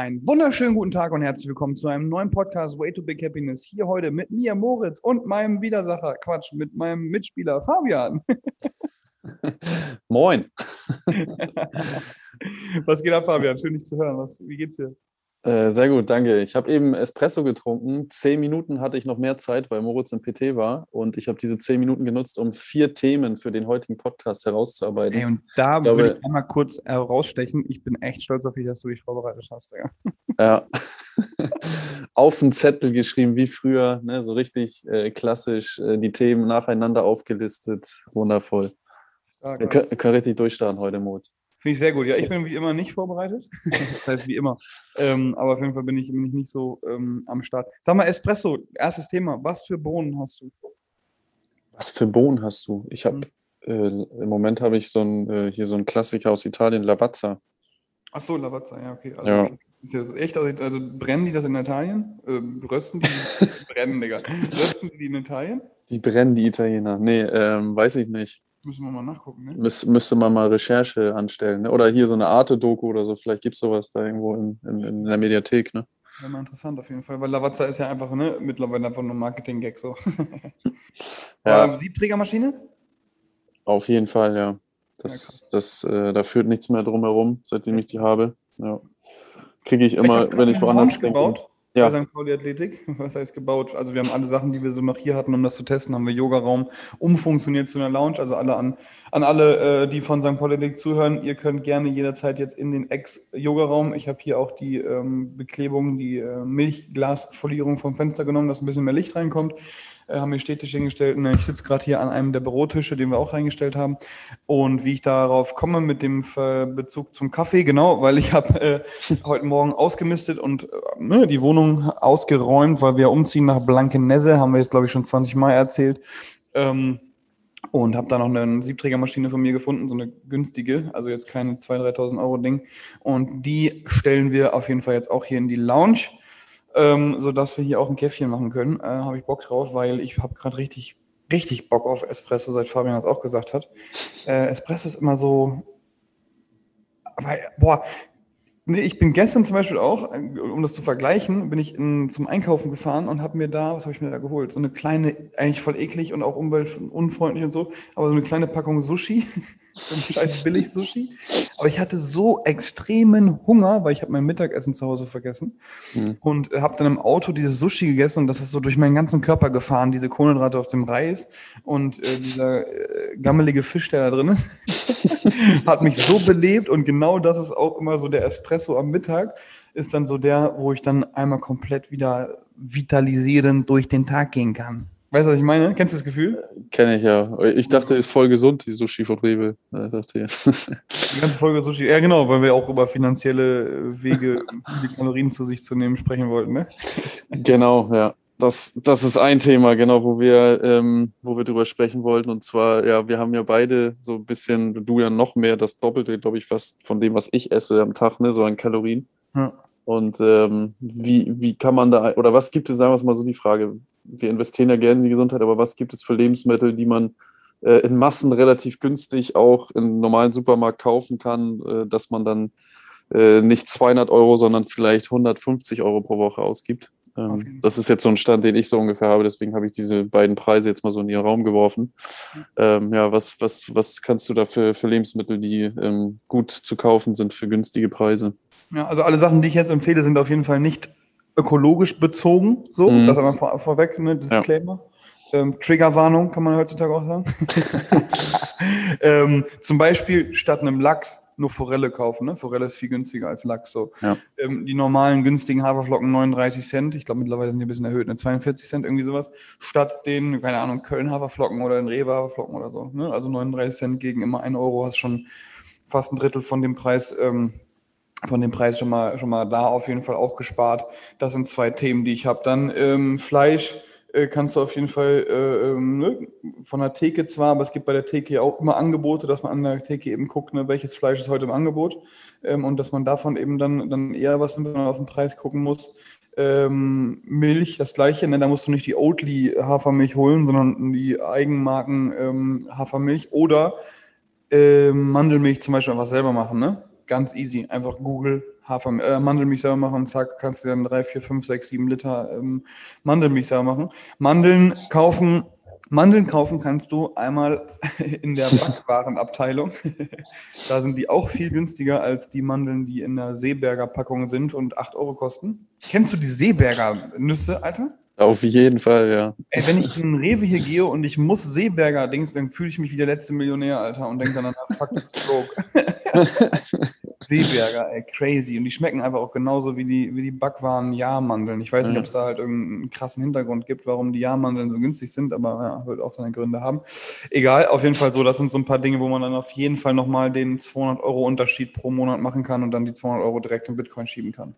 Einen wunderschönen guten Tag und herzlich willkommen zu einem neuen Podcast Way to Big Happiness. Hier heute mit mir, Moritz, und meinem Widersacher, Quatsch, mit meinem Mitspieler Fabian. Moin. Was geht ab, Fabian? Schön, dich zu hören. Was, wie geht's dir? Äh, sehr gut, danke. Ich habe eben Espresso getrunken. Zehn Minuten hatte ich noch mehr Zeit, weil Moritz im PT war. Und ich habe diese zehn Minuten genutzt, um vier Themen für den heutigen Podcast herauszuarbeiten. Ey, und da ich würde ich einmal kurz herausstechen. Ich bin echt stolz auf dich, dass du dich vorbereitet hast. Ja. ja. auf den Zettel geschrieben, wie früher, ne? so richtig äh, klassisch, äh, die Themen nacheinander aufgelistet. Wundervoll. Wir können, können, richtig durchstarten heute, Moritz. Finde ich sehr gut. Ja, ich bin wie immer nicht vorbereitet. das heißt, wie immer. Ähm, aber auf jeden Fall bin ich, bin ich nicht so ähm, am Start. Sag mal, Espresso, erstes Thema. Was für Bohnen hast du? Was für Bohnen hast du? Ich habe, mhm. äh, im Moment habe ich so ein, äh, hier so ein Klassiker aus Italien, Lavazza. Ach so, Lavazza, ja, okay. Also, ja. Ist das echt, also brennen die das in Italien? Äh, rösten die, brennen, Digga. Rösten die in Italien? Die brennen, die Italiener. Nee, ähm, weiß ich nicht. Müssen wir mal nachgucken, ne? Müs müsste man mal Recherche anstellen. Ne? Oder hier so eine Arte-Doku oder so. Vielleicht gibt es sowas da irgendwo in, in, in der Mediathek, ne? Ja, mal interessant auf jeden Fall, weil Lavazza ist ja einfach ne, mittlerweile einfach nur ein Marketing-Gag so. ja. Siebträgermaschine? Auf jeden Fall, ja. Das, ja, das, äh, da führt nichts mehr drumherum, seitdem ich die habe. Ja. Kriege ich immer, ich wenn ich woanders denke. Gebaut ja. bei St. Pauli Athletik. Was heißt gebaut? Also wir haben alle Sachen, die wir so noch hier hatten, um das zu testen, haben wir Yoga-Raum umfunktioniert zu einer Lounge. Also alle an, an alle, äh, die von St. Pauli Athletik zuhören, ihr könnt gerne jederzeit jetzt in den Ex-Yoga-Raum. Ich habe hier auch die ähm, Beklebung, die äh, Milchglasfolierung vom Fenster genommen, dass ein bisschen mehr Licht reinkommt. Äh, haben wir Städtisch hingestellt. Und ich sitze gerade hier an einem der Bürotische, den wir auch reingestellt haben. Und wie ich darauf komme mit dem Bezug zum Kaffee, genau, weil ich habe äh, heute Morgen ausgemistet und äh, ne, die Wohnung ausgeräumt, weil wir umziehen nach Blankenese, haben wir jetzt, glaube ich, schon 20 Mal erzählt. Ähm, und habe da noch eine Siebträgermaschine von mir gefunden, so eine günstige, also jetzt keine 2.000, 3.000 Euro Ding. Und die stellen wir auf jeden Fall jetzt auch hier in die Lounge ähm, sodass wir hier auch ein Käffchen machen können. Äh, habe ich Bock drauf, weil ich habe gerade richtig, richtig Bock auf Espresso, seit Fabian das auch gesagt hat. Äh, Espresso ist immer so, weil, boah, Nee, ich bin gestern zum Beispiel auch, um das zu vergleichen, bin ich in, zum Einkaufen gefahren und habe mir da, was habe ich mir da geholt? So eine kleine, eigentlich voll eklig und auch umweltunfreundlich und so, aber so eine kleine Packung Sushi, scheiß billig Sushi. Aber ich hatte so extremen Hunger, weil ich habe mein Mittagessen zu Hause vergessen mhm. und habe dann im Auto dieses Sushi gegessen und das ist so durch meinen ganzen Körper gefahren, diese Kohlenhydrate auf dem Reis und äh, dieser äh, gammelige Fisch, der da drin ist, hat mich so belebt und genau das ist auch immer so der Espresso am Mittag ist dann so der, wo ich dann einmal komplett wieder vitalisierend durch den Tag gehen kann. Weißt du, was ich meine? Kennst du das Gefühl? Kenne ich ja. Ich dachte, ist voll gesund, die Sushi von Rewe. dachte, ja. Die ganze Folge Sushi. Ja, genau, weil wir auch über finanzielle Wege, die Kalorien zu sich zu nehmen, sprechen wollten, ne? Genau, ja. Das, das ist ein Thema, genau, wo wir, ähm, wo wir drüber sprechen wollten. Und zwar, ja, wir haben ja beide so ein bisschen, du ja noch mehr, das Doppelte, glaube ich, was von dem, was ich esse am Tag, ne, so an Kalorien. Ja. Und ähm, wie, wie kann man da, oder was gibt es, sagen wir es mal so die Frage, wir investieren ja gerne in die Gesundheit, aber was gibt es für Lebensmittel, die man äh, in Massen relativ günstig auch im normalen Supermarkt kaufen kann, äh, dass man dann äh, nicht 200 Euro, sondern vielleicht 150 Euro pro Woche ausgibt. Ähm, das ist jetzt so ein Stand, den ich so ungefähr habe, deswegen habe ich diese beiden Preise jetzt mal so in ihren Raum geworfen. Ähm, ja, was, was, was kannst du da für, für Lebensmittel, die ähm, gut zu kaufen sind für günstige Preise? Ja, also alle Sachen, die ich jetzt empfehle, sind auf jeden Fall nicht ökologisch bezogen, so, mhm. das einmal vor, vorweg, ne, Disclaimer. Ja. Ähm, Triggerwarnung kann man heutzutage auch sagen. ähm, zum Beispiel statt einem Lachs nur Forelle kaufen. Ne? Forelle ist viel günstiger als Lachs. So. Ja. Ähm, die normalen günstigen Haferflocken 39 Cent, ich glaube mittlerweile sind die ein bisschen erhöht, ne? 42 Cent, irgendwie sowas, statt den, keine Ahnung, Köln Haferflocken oder den Rewe Haferflocken oder so. Ne? Also 39 Cent gegen immer 1 Euro, hast schon fast ein Drittel von dem Preis ähm, von dem Preis schon mal, schon mal da auf jeden Fall auch gespart. Das sind zwei Themen, die ich habe. Dann ähm, Fleisch äh, kannst du auf jeden Fall äh, ähm, ne, von der Theke zwar, aber es gibt bei der Theke auch immer Angebote, dass man an der Theke eben guckt, ne, welches Fleisch ist heute im Angebot ähm, und dass man davon eben dann, dann eher was wenn man auf den Preis gucken muss. Ähm, Milch, das gleiche, ne, da musst du nicht die Oatly Hafermilch holen, sondern die Eigenmarken ähm, Hafermilch oder äh, Mandelmilch zum Beispiel einfach selber machen, ne? Ganz easy. Einfach Google Hafer, äh, Mandelmilch selber machen, zack, kannst du dann 3, 4, 5, 6, 7 Liter ähm, Mandelmilch selber machen. Mandeln kaufen, Mandeln kaufen kannst du einmal in der Backwarenabteilung. da sind die auch viel günstiger als die Mandeln, die in der Seeberger Packung sind und 8 Euro kosten. Kennst du die Seeberger Nüsse, Alter? Auf jeden Fall, ja. Ey, wenn ich in Rewe hier gehe und ich muss Seeberger Dings, dann fühle ich mich wie der letzte Millionär, Alter, und denke dann, fuck, it's broke. Seeberger, ey, crazy. Und die schmecken einfach auch genauso wie die, wie die Backwaren Jahrmandeln. Ich weiß nicht, ob es da halt irgendeinen krassen Hintergrund gibt, warum die Jahrmandeln so günstig sind, aber ja, wird auch seine Gründe haben. Egal, auf jeden Fall so, das sind so ein paar Dinge, wo man dann auf jeden Fall nochmal den 200 Euro Unterschied pro Monat machen kann und dann die 200 Euro direkt in Bitcoin schieben kann.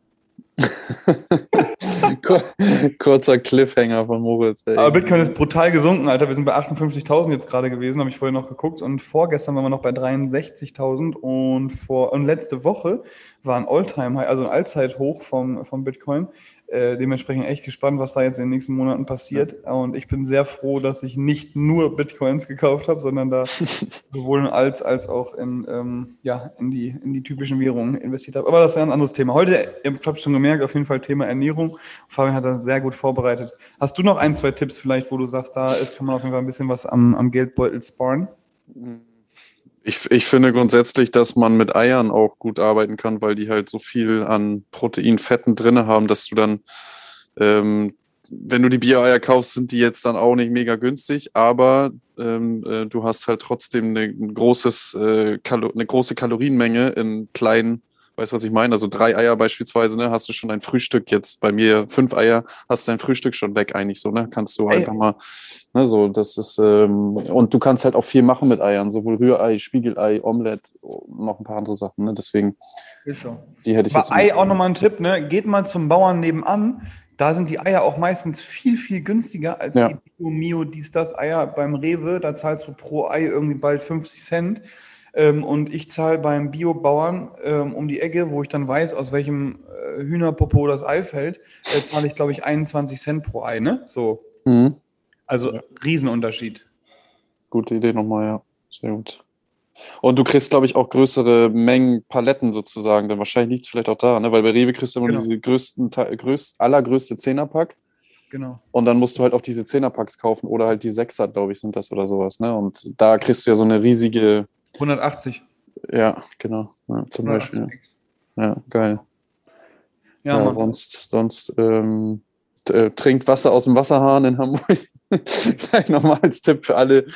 Kurzer Cliffhanger von Moritz. Ey. Aber Bitcoin ist brutal gesunken, Alter. Wir sind bei 58.000 jetzt gerade gewesen, habe ich vorher noch geguckt. Und vorgestern waren wir noch bei 63.000 und und letzte Woche war ein Alltime-High, also ein Allzeithoch vom, vom Bitcoin äh, dementsprechend echt gespannt, was da jetzt in den nächsten Monaten passiert. Ja. Und ich bin sehr froh, dass ich nicht nur Bitcoins gekauft habe, sondern da sowohl in Alts als auch in, ähm, ja, in, die, in die typischen Währungen investiert habe. Aber das ist ja ein anderes Thema. Heute, ihr habt schon gemerkt, auf jeden Fall Thema Ernährung. Fabian hat das sehr gut vorbereitet. Hast du noch ein, zwei Tipps vielleicht, wo du sagst, da ist, kann man auf jeden Fall ein bisschen was am, am Geldbeutel sparen? Mhm. Ich, ich finde grundsätzlich, dass man mit Eiern auch gut arbeiten kann, weil die halt so viel an Proteinfetten drin haben, dass du dann, ähm, wenn du die Bio-Eier kaufst, sind die jetzt dann auch nicht mega günstig, aber ähm, äh, du hast halt trotzdem eine, ein großes, äh, eine große Kalorienmenge in kleinen Weißt du, was ich meine? Also drei Eier beispielsweise, ne, hast du schon dein Frühstück jetzt. Bei mir fünf Eier, hast dein Frühstück schon weg eigentlich so, ne? Kannst du Eier. einfach mal, ne, so, das ist, ähm, und du kannst halt auch viel machen mit Eiern, sowohl Rührei, Spiegelei, Omelette, noch ein paar andere Sachen, ne? Deswegen. Ist so. Die hätte ich Bei jetzt Ei auch nochmal ein Tipp, ne? Geht mal zum Bauern nebenan. Da sind die Eier auch meistens viel, viel günstiger als ja. die Bio, Mio, dies, das Eier beim Rewe. Da zahlst du pro Ei irgendwie bald 50 Cent. Ähm, und ich zahle beim Biobauern ähm, um die Ecke, wo ich dann weiß, aus welchem äh, Hühnerpopo das Ei fällt, äh, zahle ich, glaube ich, 21 Cent pro Ei, ne? So. Mhm. Also ja. Riesenunterschied. Gute Idee nochmal, ja. Sehr gut. Und du kriegst, glaube ich, auch größere Mengen Paletten sozusagen. Dann wahrscheinlich liegt es vielleicht auch daran, ne? weil bei Rewe kriegst du immer genau. diese größten, größt, allergrößte Zehnerpack. Genau. Und dann musst du halt auch diese Zehnerpacks kaufen oder halt die Sechser, glaube ich, sind das oder sowas. Ne? Und da kriegst du ja so eine riesige 180. Ja, genau. Ja, zum Beispiel. Ja, geil. Ja, ja sonst, sonst ähm, äh, trinkt Wasser aus dem Wasserhahn in Hamburg. Vielleicht nochmal als Tipp für alle,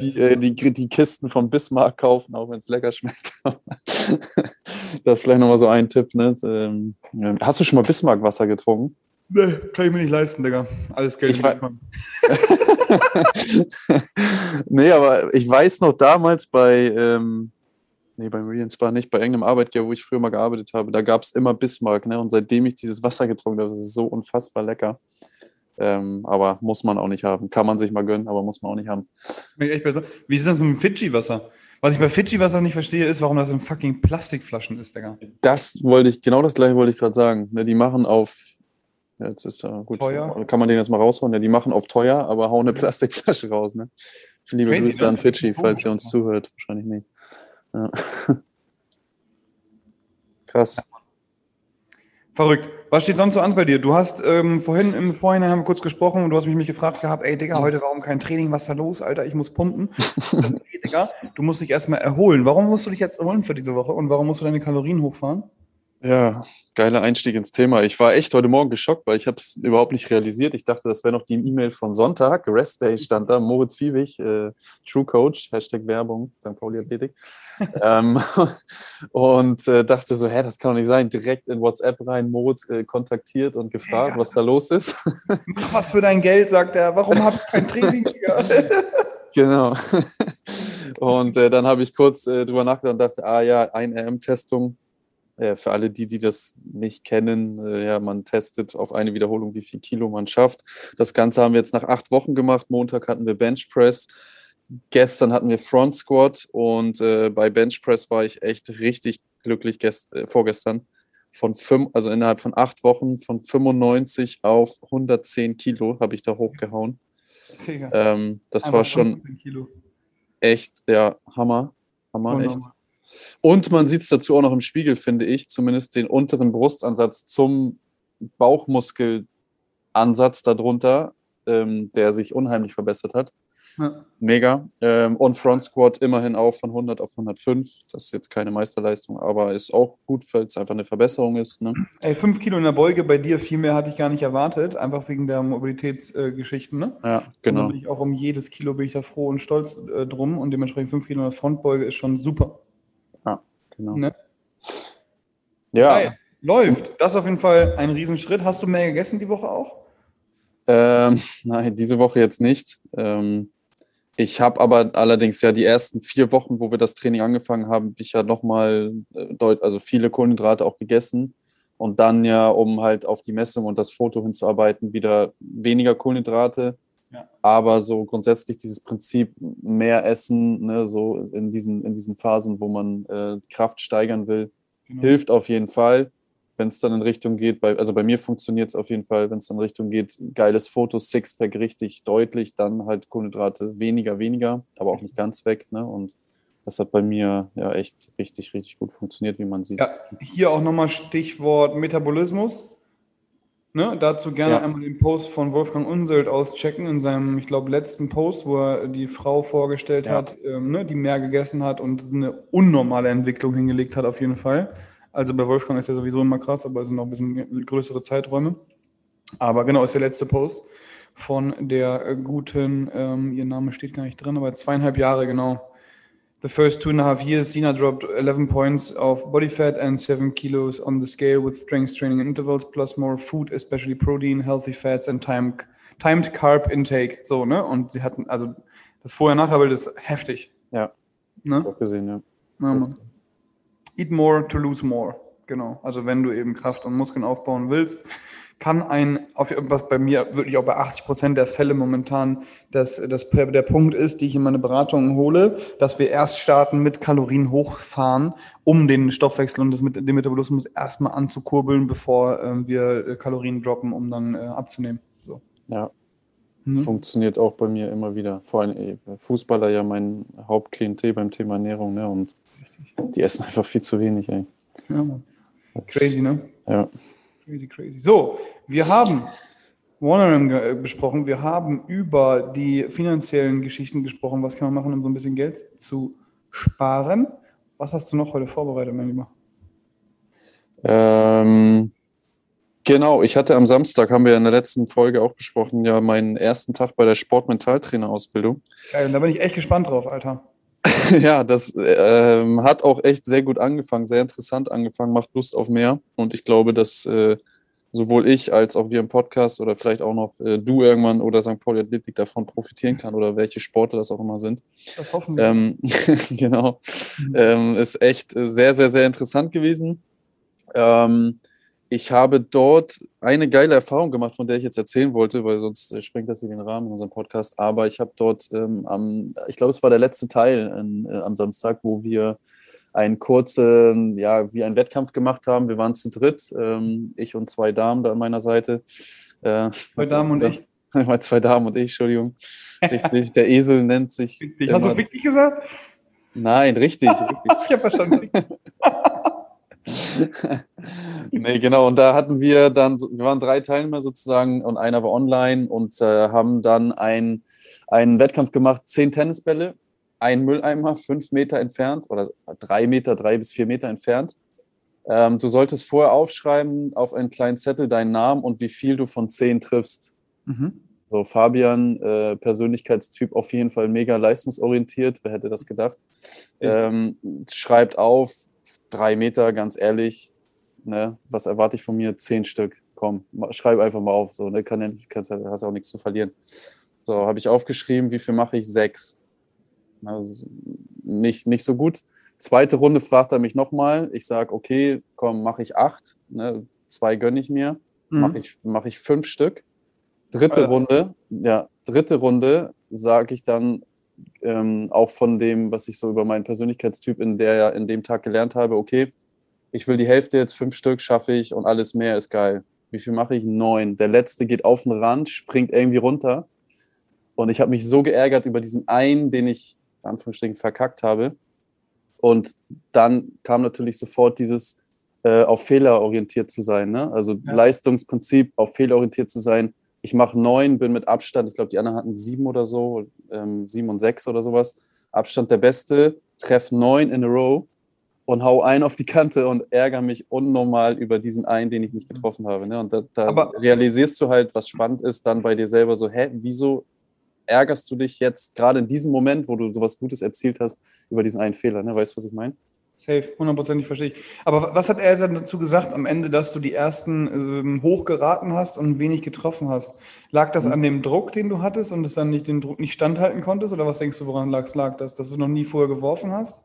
die, äh, die, die Kisten von Bismarck kaufen, auch wenn es lecker schmeckt. das ist vielleicht nochmal so ein Tipp. Ne? Ähm, hast du schon mal Bismarck-Wasser getrunken? Nee, kann ich mir nicht leisten, Digga. Alles Geld. Ich nee, aber ich weiß noch damals bei, ähm, nee, bei Meridian Spa nicht, bei irgendeinem Arbeitgeber, wo ich früher mal gearbeitet habe, da gab es immer Bismarck, ne? Und seitdem ich dieses Wasser getrunken habe, ist es so unfassbar lecker. Ähm, aber muss man auch nicht haben. Kann man sich mal gönnen, aber muss man auch nicht haben. Wie ist das mit dem Fidschi-Wasser? Was ich bei Fidschi-Wasser nicht verstehe, ist, warum das in fucking Plastikflaschen ist, Digga. Das wollte ich, genau das gleiche wollte ich gerade sagen. Ne, die machen auf Jetzt ist ja gut. Teuer. Kann man den jetzt mal raushauen? Ja, die machen auf teuer, aber hauen eine Plastikflasche raus. Ne? Liebe Crazy, Grüße ne? an Fidschi, falls ihr uns zuhört. Wahrscheinlich nicht. Ja. Krass. Verrückt. Was steht sonst so an bei dir? Du hast ähm, vorhin im Vorhinein haben wir kurz gesprochen und du hast mich, mich gefragt gehabt, ey Digga, heute warum kein Training? Was ist da los, Alter? Ich muss pumpen. hey, Digga, du musst dich erstmal erholen. Warum musst du dich jetzt erholen für diese Woche und warum musst du deine Kalorien hochfahren? Ja, geiler Einstieg ins Thema. Ich war echt heute Morgen geschockt, weil ich habe es überhaupt nicht realisiert. Ich dachte, das wäre noch die E-Mail von Sonntag. Rest Day stand da. Moritz Fiebig, äh, True Coach, Hashtag Werbung, St. Pauli Athletik. ähm, und äh, dachte so, hä, das kann doch nicht sein. Direkt in WhatsApp rein, Moritz äh, kontaktiert und gefragt, ja. was da los ist. Mach was für dein Geld, sagt er. Warum habe ich kein Training? genau. Und äh, dann habe ich kurz äh, drüber nachgedacht und dachte, ah ja, ein RM-Testung für alle die, die das nicht kennen, äh, ja, man testet auf eine Wiederholung, wie viel Kilo man schafft. Das Ganze haben wir jetzt nach acht Wochen gemacht. Montag hatten wir Bench Press. Gestern hatten wir Front Squat und äh, bei Bench Press war ich echt richtig glücklich gest äh, vorgestern. Von fünf, also innerhalb von acht Wochen von 95 auf 110 Kilo habe ich da hochgehauen. Ähm, das Einfach war schon echt, ja, Hammer. Hammer, echt. Und man sieht es dazu auch noch im Spiegel, finde ich, zumindest den unteren Brustansatz zum Bauchmuskelansatz darunter, ähm, der sich unheimlich verbessert hat. Ja. Mega. Ähm, und Front Squat immerhin auch von 100 auf 105. Das ist jetzt keine Meisterleistung, aber ist auch gut, weil es einfach eine Verbesserung ist. Ne? Ey, 5 Kilo in der Beuge bei dir, viel mehr hatte ich gar nicht erwartet, einfach wegen der Mobilitätsgeschichten. Äh, ne? Ja, genau. Und auch um jedes Kilo bin ich da froh und stolz äh, drum und dementsprechend 5 Kilo in der Frontbeuge ist schon super. Ja, genau. Ne? Ja. Geil. Läuft. Das ist auf jeden Fall ein Riesenschritt. Hast du mehr gegessen die Woche auch? Ähm, nein, diese Woche jetzt nicht. Ähm, ich habe aber allerdings ja die ersten vier Wochen, wo wir das Training angefangen haben, ich ja nochmal äh, also viele Kohlenhydrate auch gegessen und dann ja, um halt auf die Messung und das Foto hinzuarbeiten, wieder weniger Kohlenhydrate. Ja. Aber so grundsätzlich dieses Prinzip mehr essen, ne, so in diesen, in diesen Phasen, wo man äh, Kraft steigern will, genau. hilft auf jeden Fall wenn es dann in Richtung geht, bei, also bei mir funktioniert es auf jeden Fall, wenn es dann in Richtung geht, geiles Foto, Sixpack richtig deutlich, dann halt Kohlenhydrate weniger, weniger, aber auch nicht ganz weg. Ne? Und das hat bei mir ja echt richtig, richtig gut funktioniert, wie man sieht. Ja, hier auch nochmal Stichwort Metabolismus. Ne, dazu gerne ja. einmal den Post von Wolfgang Unselt auschecken in seinem, ich glaube, letzten Post, wo er die Frau vorgestellt ja. hat, ähm, ne, die mehr gegessen hat und eine unnormale Entwicklung hingelegt hat, auf jeden Fall. Also bei Wolfgang ist ja sowieso immer krass, aber es sind noch ein bisschen größere Zeiträume. Aber genau, ist der letzte Post von der guten, ähm, ihr Name steht gar nicht drin, aber zweieinhalb Jahre genau. The first two and a half years, Sina dropped 11 points of body fat and 7 kilos on the scale with strength training intervals, plus more food, especially protein, healthy fats and time, timed carb intake. So, ne? Und sie hatten, also das Vorher-Nachher-Bild ist heftig. Ja. Ne? Auch gesehen, ja. ja Eat more to lose more. Genau. Also wenn du eben Kraft und Muskeln aufbauen willst, kann ein, auf was bei mir wirklich auch bei 80 Prozent der Fälle momentan das, das, der Punkt ist, die ich in meine Beratungen hole, dass wir erst starten mit Kalorien hochfahren, um den Stoffwechsel und das mit, den Metabolismus erstmal anzukurbeln, bevor äh, wir Kalorien droppen, um dann äh, abzunehmen. So. Ja. Mhm. Funktioniert auch bei mir immer wieder. Vor allem Fußballer ja mein Hauptklientel beim Thema Ernährung, ne? Und die essen einfach viel zu wenig, ey. Ja, Crazy, ne? Ja. Crazy, crazy. So, wir haben Warner besprochen, wir haben über die finanziellen Geschichten gesprochen. Was kann man machen, um so ein bisschen Geld zu sparen? Was hast du noch heute vorbereitet, mein Lieber? Ähm, genau, ich hatte am Samstag, haben wir in der letzten Folge auch besprochen, ja meinen ersten Tag bei der Sportmentaltrainerausbildung. Geil, und da bin ich echt gespannt drauf, Alter. ja, das äh, hat auch echt sehr gut angefangen, sehr interessant angefangen, macht Lust auf mehr. Und ich glaube, dass äh, sowohl ich als auch wir im Podcast oder vielleicht auch noch äh, du irgendwann oder St. Pauli Athletik davon profitieren kann oder welche Sportler das auch immer sind. Das hoffen wir. Ähm, genau. Mhm. Ähm, ist echt sehr, sehr, sehr interessant gewesen. Ähm, ich habe dort eine geile Erfahrung gemacht, von der ich jetzt erzählen wollte, weil sonst äh, sprengt das hier den Rahmen in unserem Podcast. Aber ich habe dort ähm, am, ich glaube, es war der letzte Teil in, äh, am Samstag, wo wir einen kurzen, ja, wie einen Wettkampf gemacht haben. Wir waren zu dritt, ähm, ich und zwei Damen da an meiner Seite. Äh, zwei Damen und ich. zwei Damen und ich, Entschuldigung. Richtig, der Esel nennt sich. Hast du wirklich gesagt? Nein, richtig, richtig. ich habe verstanden. nee, genau. Und da hatten wir dann, wir waren drei Teilnehmer sozusagen und einer war online und äh, haben dann ein, einen Wettkampf gemacht, zehn Tennisbälle, ein Mülleimer, fünf Meter entfernt oder drei Meter, drei bis vier Meter entfernt. Ähm, du solltest vorher aufschreiben auf einen kleinen Zettel deinen Namen und wie viel du von zehn triffst. Mhm. So, Fabian, äh, Persönlichkeitstyp auf jeden Fall mega leistungsorientiert, wer hätte das gedacht? Ähm, schreibt auf, drei Meter, ganz ehrlich, ne, was erwarte ich von mir? Zehn Stück. Komm, schreib einfach mal auf. So, ne, kann, kannst, hast auch nichts zu verlieren. So, habe ich aufgeschrieben, wie viel mache ich? Sechs. Also nicht, nicht so gut. Zweite Runde fragt er mich nochmal. Ich sage, okay, komm, mache ich acht. Ne, zwei gönne ich mir. Mhm. Mache ich, mach ich fünf Stück. Dritte äh. Runde, ja, dritte Runde sage ich dann, ähm, auch von dem, was ich so über meinen Persönlichkeitstyp in, der, in dem Tag gelernt habe, okay, ich will die Hälfte jetzt, fünf Stück schaffe ich und alles mehr ist geil. Wie viel mache ich? Neun. Der letzte geht auf den Rand, springt irgendwie runter. Und ich habe mich so geärgert über diesen einen, den ich, in Anführungsstrichen, verkackt habe. Und dann kam natürlich sofort dieses äh, auf Fehler orientiert zu sein. Ne? Also ja. Leistungsprinzip, auf Fehler orientiert zu sein. Ich mache neun, bin mit Abstand, ich glaube, die anderen hatten sieben oder so, ähm, sieben und sechs oder sowas. Abstand der Beste, treff neun in a row und hau ein auf die Kante und ärgere mich unnormal über diesen einen, den ich nicht getroffen habe. Ne? Und da, da realisierst du halt, was spannend ist, dann bei dir selber so, hä, wieso ärgerst du dich jetzt gerade in diesem Moment, wo du sowas Gutes erzielt hast, über diesen einen Fehler? Ne? Weißt du, was ich meine? Safe, hundertprozentig verstehe ich. Aber was hat er dann dazu gesagt am Ende, dass du die ersten ähm, hochgeraten hast und wenig getroffen hast? Lag das an dem Druck, den du hattest und es dann nicht den Druck nicht standhalten konntest? Oder was denkst du, woran lag, lag das? Dass du noch nie vorher geworfen hast?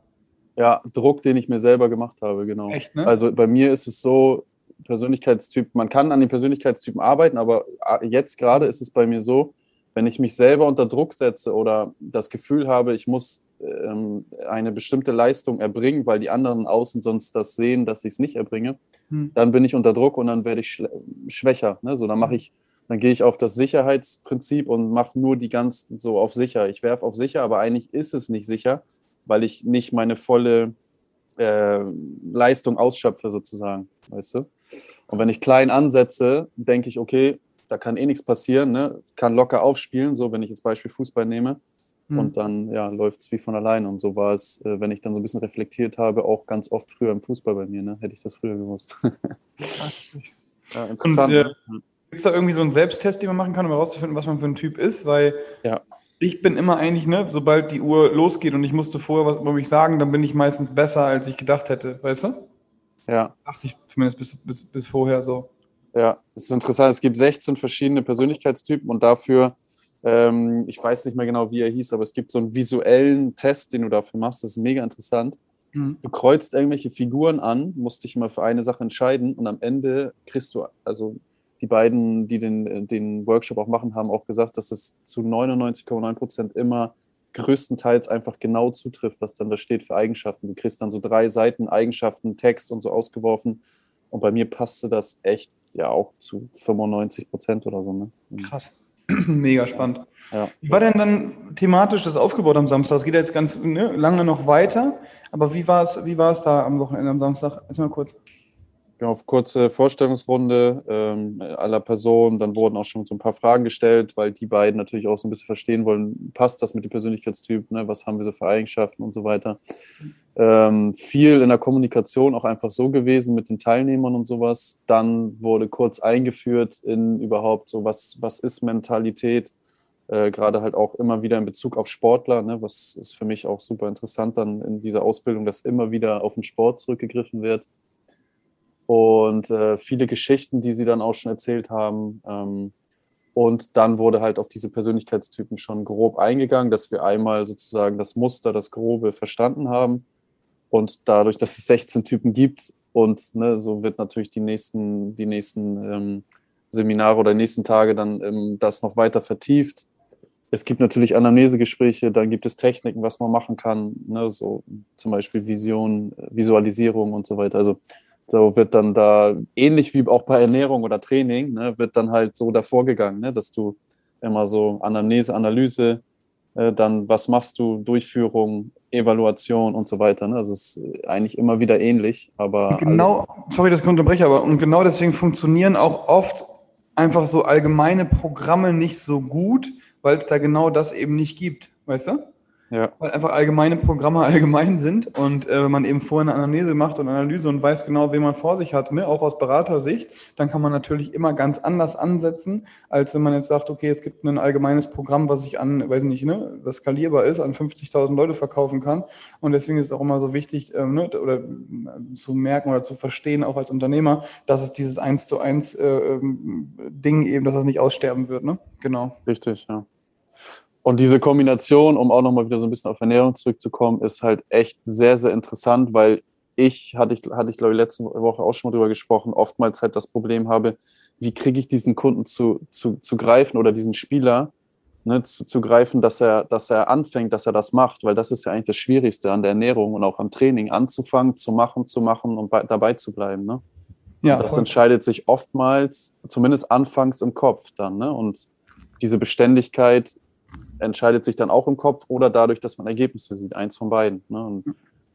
Ja, Druck, den ich mir selber gemacht habe, genau. Echt, ne? Also bei mir ist es so, Persönlichkeitstyp, man kann an den Persönlichkeitstypen arbeiten, aber äh, jetzt gerade ist es bei mir so, wenn ich mich selber unter Druck setze oder das Gefühl habe, ich muss ähm, eine bestimmte Leistung erbringen, weil die anderen außen sonst das sehen, dass ich es nicht erbringe, hm. dann bin ich unter Druck und dann werde ich schwächer. Ne? So, dann mache ich, dann gehe ich auf das Sicherheitsprinzip und mache nur die ganzen so auf sicher. Ich werfe auf sicher, aber eigentlich ist es nicht sicher, weil ich nicht meine volle äh, Leistung ausschöpfe, sozusagen, weißt du? Und wenn ich klein ansetze, denke ich, okay, da kann eh nichts passieren, ne? kann locker aufspielen, so wenn ich jetzt Beispiel Fußball nehme. Mhm. Und dann ja, läuft es wie von allein. Und so war es, äh, wenn ich dann so ein bisschen reflektiert habe, auch ganz oft früher im Fußball bei mir. Ne? Hätte ich das früher gewusst. ja, interessant. Und, äh? Gibt es da irgendwie so einen Selbsttest, den man machen kann, um herauszufinden, was man für ein Typ ist? Weil ja. ich bin immer eigentlich, ne, sobald die Uhr losgeht und ich musste vorher was über mich sagen, dann bin ich meistens besser, als ich gedacht hätte, weißt du? Ja. Dachte ich zumindest bis, bis, bis vorher so. Ja, es ist interessant. Es gibt 16 verschiedene Persönlichkeitstypen und dafür, ähm, ich weiß nicht mehr genau, wie er hieß, aber es gibt so einen visuellen Test, den du dafür machst. Das ist mega interessant. Mhm. Du kreuzt irgendwelche Figuren an, musst dich immer für eine Sache entscheiden und am Ende kriegst du, also die beiden, die den, den Workshop auch machen, haben auch gesagt, dass es zu 99,9 Prozent immer größtenteils einfach genau zutrifft, was dann da steht für Eigenschaften. Du kriegst dann so drei Seiten Eigenschaften, Text und so ausgeworfen. Und bei mir passte das echt ja auch zu 95 Prozent oder so. Ne? Mhm. Krass. Mega spannend. Ja. Wie war denn dann thematisch das aufgebaut am Samstag? Es geht jetzt ganz ne, lange noch weiter, aber wie war es wie da am Wochenende am Samstag? Erstmal kurz. Genau, auf kurze Vorstellungsrunde ähm, aller Personen. Dann wurden auch schon so ein paar Fragen gestellt, weil die beiden natürlich auch so ein bisschen verstehen wollen, passt das mit dem Persönlichkeitstyp, ne? was haben wir so für Eigenschaften und so weiter. Ähm, viel in der Kommunikation auch einfach so gewesen mit den Teilnehmern und sowas. Dann wurde kurz eingeführt in überhaupt so, was, was ist Mentalität, äh, gerade halt auch immer wieder in Bezug auf Sportler, ne? was ist für mich auch super interessant dann in dieser Ausbildung, dass immer wieder auf den Sport zurückgegriffen wird und äh, viele Geschichten, die sie dann auch schon erzählt haben. Ähm, und dann wurde halt auf diese Persönlichkeitstypen schon grob eingegangen, dass wir einmal sozusagen das Muster, das Grobe verstanden haben. Und dadurch, dass es 16 Typen gibt und ne, so wird natürlich die nächsten, die nächsten ähm, Seminare oder nächsten Tage dann ähm, das noch weiter vertieft. Es gibt natürlich Anamnesegespräche, dann gibt es Techniken, was man machen kann, ne, so zum Beispiel Vision, Visualisierung und so weiter. Also so wird dann da, ähnlich wie auch bei Ernährung oder Training, ne, wird dann halt so davor gegangen, ne, dass du immer so Anamnese, Analyse, äh, dann was machst du, Durchführung, Evaluation und so weiter. Ne? Also es ist eigentlich immer wieder ähnlich, aber. Genau, sorry, dass ich unterbreche, aber und genau deswegen funktionieren auch oft einfach so allgemeine Programme nicht so gut, weil es da genau das eben nicht gibt, weißt du? Ja. Weil einfach allgemeine Programme allgemein sind und äh, wenn man eben vorher eine Analyse macht und Analyse und weiß genau, wen man vor sich hat, ne, auch aus Beratersicht, dann kann man natürlich immer ganz anders ansetzen, als wenn man jetzt sagt, okay, es gibt ein allgemeines Programm, was ich an, weiß nicht, ne, was skalierbar ist, an 50.000 Leute verkaufen kann. Und deswegen ist es auch immer so wichtig, ähm, ne, oder äh, zu merken oder zu verstehen, auch als Unternehmer, dass es dieses 1 zu 1 äh, ähm, Ding eben, dass das nicht aussterben wird. Ne? Genau. Richtig, ja. Und diese Kombination, um auch nochmal wieder so ein bisschen auf Ernährung zurückzukommen, ist halt echt sehr, sehr interessant, weil ich, hatte ich, hatte ich glaube ich letzte Woche auch schon mal drüber gesprochen, oftmals halt das Problem habe, wie kriege ich diesen Kunden zu, zu, zu greifen oder diesen Spieler ne, zu, zu greifen, dass er, dass er anfängt, dass er das macht, weil das ist ja eigentlich das Schwierigste an der Ernährung und auch am Training, anzufangen, zu machen, zu machen und bei, dabei zu bleiben. Ne? Ja, und das voll. entscheidet sich oftmals, zumindest anfangs im Kopf dann. Ne? Und diese Beständigkeit entscheidet sich dann auch im Kopf oder dadurch, dass man Ergebnisse sieht, eins von beiden. Ne? Und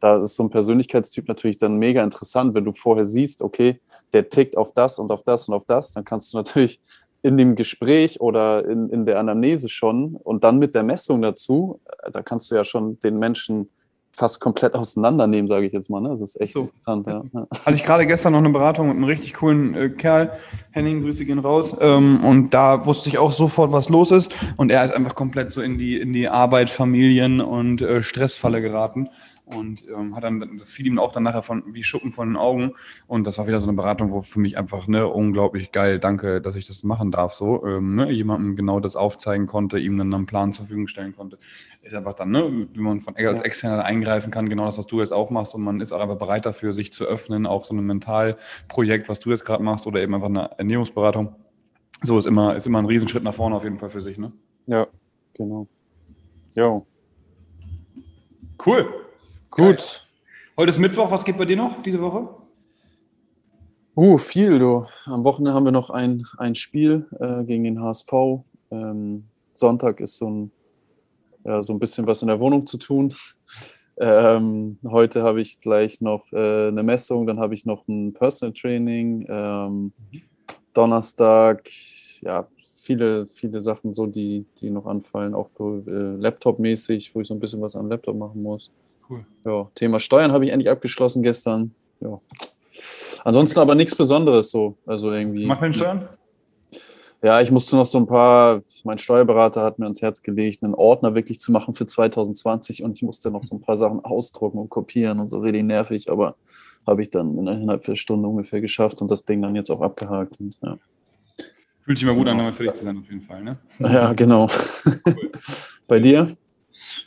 da ist so ein Persönlichkeitstyp natürlich dann mega interessant, wenn du vorher siehst, okay, der tickt auf das und auf das und auf das, dann kannst du natürlich in dem Gespräch oder in, in der Anamnese schon und dann mit der Messung dazu, äh, da kannst du ja schon den Menschen fast komplett auseinandernehmen, sage ich jetzt mal. Ne? Das ist echt so. interessant. Ja. Hatte ich gerade gestern noch eine Beratung mit einem richtig coolen äh, Kerl. Henning, Grüße gehen raus. Ähm, und da wusste ich auch sofort, was los ist. Und er ist einfach komplett so in die, in die Arbeit, Familien und äh, Stressfalle geraten und ähm, hat dann, das fiel ihm auch dann nachher von wie Schuppen von den Augen und das war wieder so eine Beratung, wo für mich einfach ne unglaublich geil, danke, dass ich das machen darf, so ähm, ne, jemandem genau das aufzeigen konnte, ihm dann einen Plan zur Verfügung stellen konnte, ist einfach dann, ne, wie man von als Externer eingreifen kann, genau das, was du jetzt auch machst und man ist auch einfach bereit dafür, sich zu öffnen, auch so ein Mentalprojekt, was du jetzt gerade machst oder eben einfach eine Ernährungsberatung, so ist immer ist immer ein Riesenschritt nach vorne auf jeden Fall für sich, ne? Ja, genau. Ja. Cool. Gut. Geil. Heute ist Mittwoch. Was geht bei dir noch diese Woche? Uh, viel, du. Am Wochenende haben wir noch ein, ein Spiel äh, gegen den HSV. Ähm, Sonntag ist so ein, ja, so ein bisschen was in der Wohnung zu tun. Ähm, heute habe ich gleich noch äh, eine Messung, dann habe ich noch ein Personal Training. Ähm, Donnerstag, ja, viele, viele Sachen so, die, die noch anfallen, auch äh, Laptop-mäßig, wo ich so ein bisschen was am Laptop machen muss. Cool. Ja, Thema Steuern habe ich endlich abgeschlossen gestern. Ja. Ansonsten aber nichts Besonderes so. Also irgendwie. Mach den Steuern? Ja, ich musste noch so ein paar, mein Steuerberater hat mir ans Herz gelegt, einen Ordner wirklich zu machen für 2020 und ich musste noch so ein paar Sachen ausdrucken und kopieren und so richtig nervig, aber habe ich dann innerhalb vier Stunden ungefähr geschafft und das Ding dann jetzt auch abgehakt. Und, ja. Fühlt sich mal gut an, damit fertig zu sein, auf jeden Fall, ne? Ja, genau. Cool. Bei dir?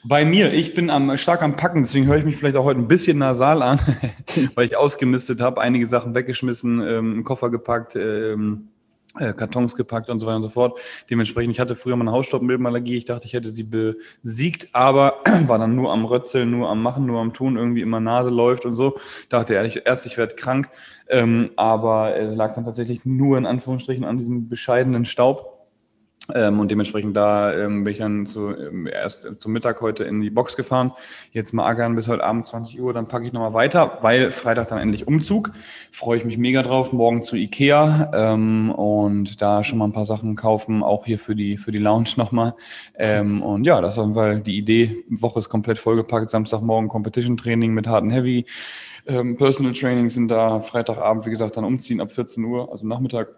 Bei mir, ich bin am, stark am Packen, deswegen höre ich mich vielleicht auch heute ein bisschen nasal an, weil ich ausgemistet habe, einige Sachen weggeschmissen, ähm, einen Koffer gepackt, ähm, äh, Kartons gepackt und so weiter und so fort. Dementsprechend, ich hatte früher mal eine Hausstaubmilbenallergie, ich dachte, ich hätte sie besiegt, aber war dann nur am Rötzeln, nur am Machen, nur am Tun, irgendwie immer Nase läuft und so. Dachte ehrlich, erst ich werde krank, ähm, aber es lag dann tatsächlich nur in Anführungsstrichen an diesem bescheidenen Staub. Ähm, und dementsprechend da ähm, bin ich dann zu, ähm, erst zum Mittag heute in die Box gefahren. Jetzt mal agern bis heute Abend 20 Uhr, dann packe ich nochmal weiter, weil Freitag dann endlich Umzug. Freue ich mich mega drauf. Morgen zu Ikea ähm, und da schon mal ein paar Sachen kaufen, auch hier für die, für die Lounge nochmal. Ähm, und ja, das ist auf jeden Fall die Idee. Woche ist komplett vollgepackt. Samstagmorgen Competition Training mit Hard and Heavy. Ähm, Personal Training sind da. Freitagabend, wie gesagt, dann umziehen ab 14 Uhr, also Nachmittag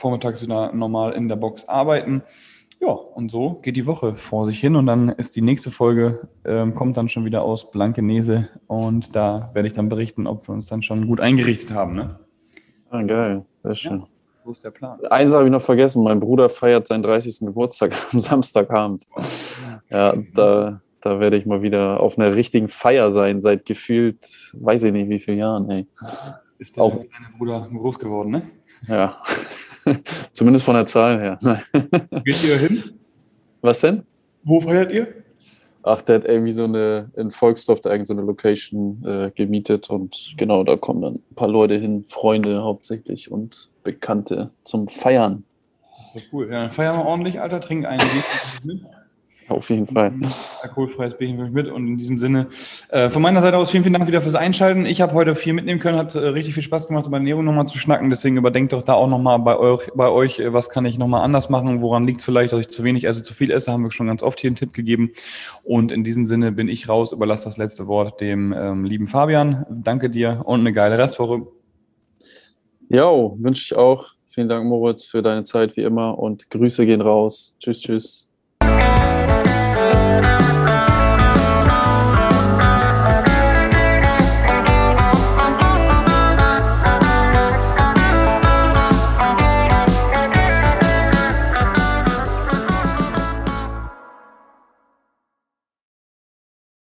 vormittags wieder normal in der Box arbeiten. Ja, und so geht die Woche vor sich hin und dann ist die nächste Folge, ähm, kommt dann schon wieder aus Blankenese und da werde ich dann berichten, ob wir uns dann schon gut eingerichtet haben. Ne? Ah, geil, sehr schön. Ja, so ist der Plan. Eins habe ich noch vergessen, mein Bruder feiert seinen 30. Geburtstag am Samstagabend. Ja, da, da werde ich mal wieder auf einer richtigen Feier sein, seit gefühlt, weiß ich nicht wie vielen Jahren. Ey. Ist der kleine Bruder groß geworden, ne? Ja, zumindest von der Zahl her. Geht ihr hin? Was denn? Wo feiert ihr? Ach, der hat irgendwie so eine, in Volksdorf da irgend so eine Location äh, gemietet und genau, da kommen dann ein paar Leute hin, Freunde hauptsächlich und Bekannte zum Feiern. Das ist cool. Ja, dann feiern wir ordentlich, Alter, trinken einen mit. Auf jeden Fall. Alkoholfreies Bierchen mit. Und in diesem Sinne, äh, von meiner Seite aus vielen, vielen Dank wieder fürs Einschalten. Ich habe heute viel mitnehmen können, hat äh, richtig viel Spaß gemacht, über Ernährung nochmal zu schnacken. Deswegen überdenkt doch da auch nochmal bei euch, bei euch, äh, was kann ich nochmal anders machen? Woran liegt es vielleicht, dass ich zu wenig esse, zu viel esse? Haben wir schon ganz oft hier einen Tipp gegeben. Und in diesem Sinne bin ich raus, überlasse das letzte Wort dem ähm, lieben Fabian. Danke dir und eine geile Restwoche. Jo, wünsche ich auch. Vielen Dank, Moritz, für deine Zeit wie immer und Grüße gehen raus. Tschüss, tschüss.